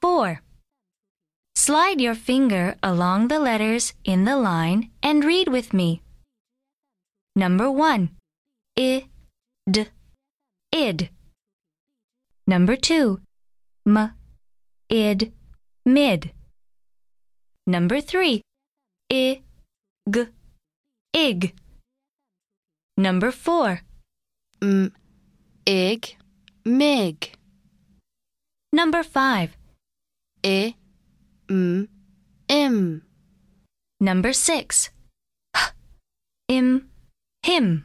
4. Slide your finger along the letters in the line and read with me. Number 1. I, d, id. Number 2. M, id, mid. Number 3. I, g, ig. Number 4. M, ig, mig. Number 5. I, m, im. Number 6. H, im, him.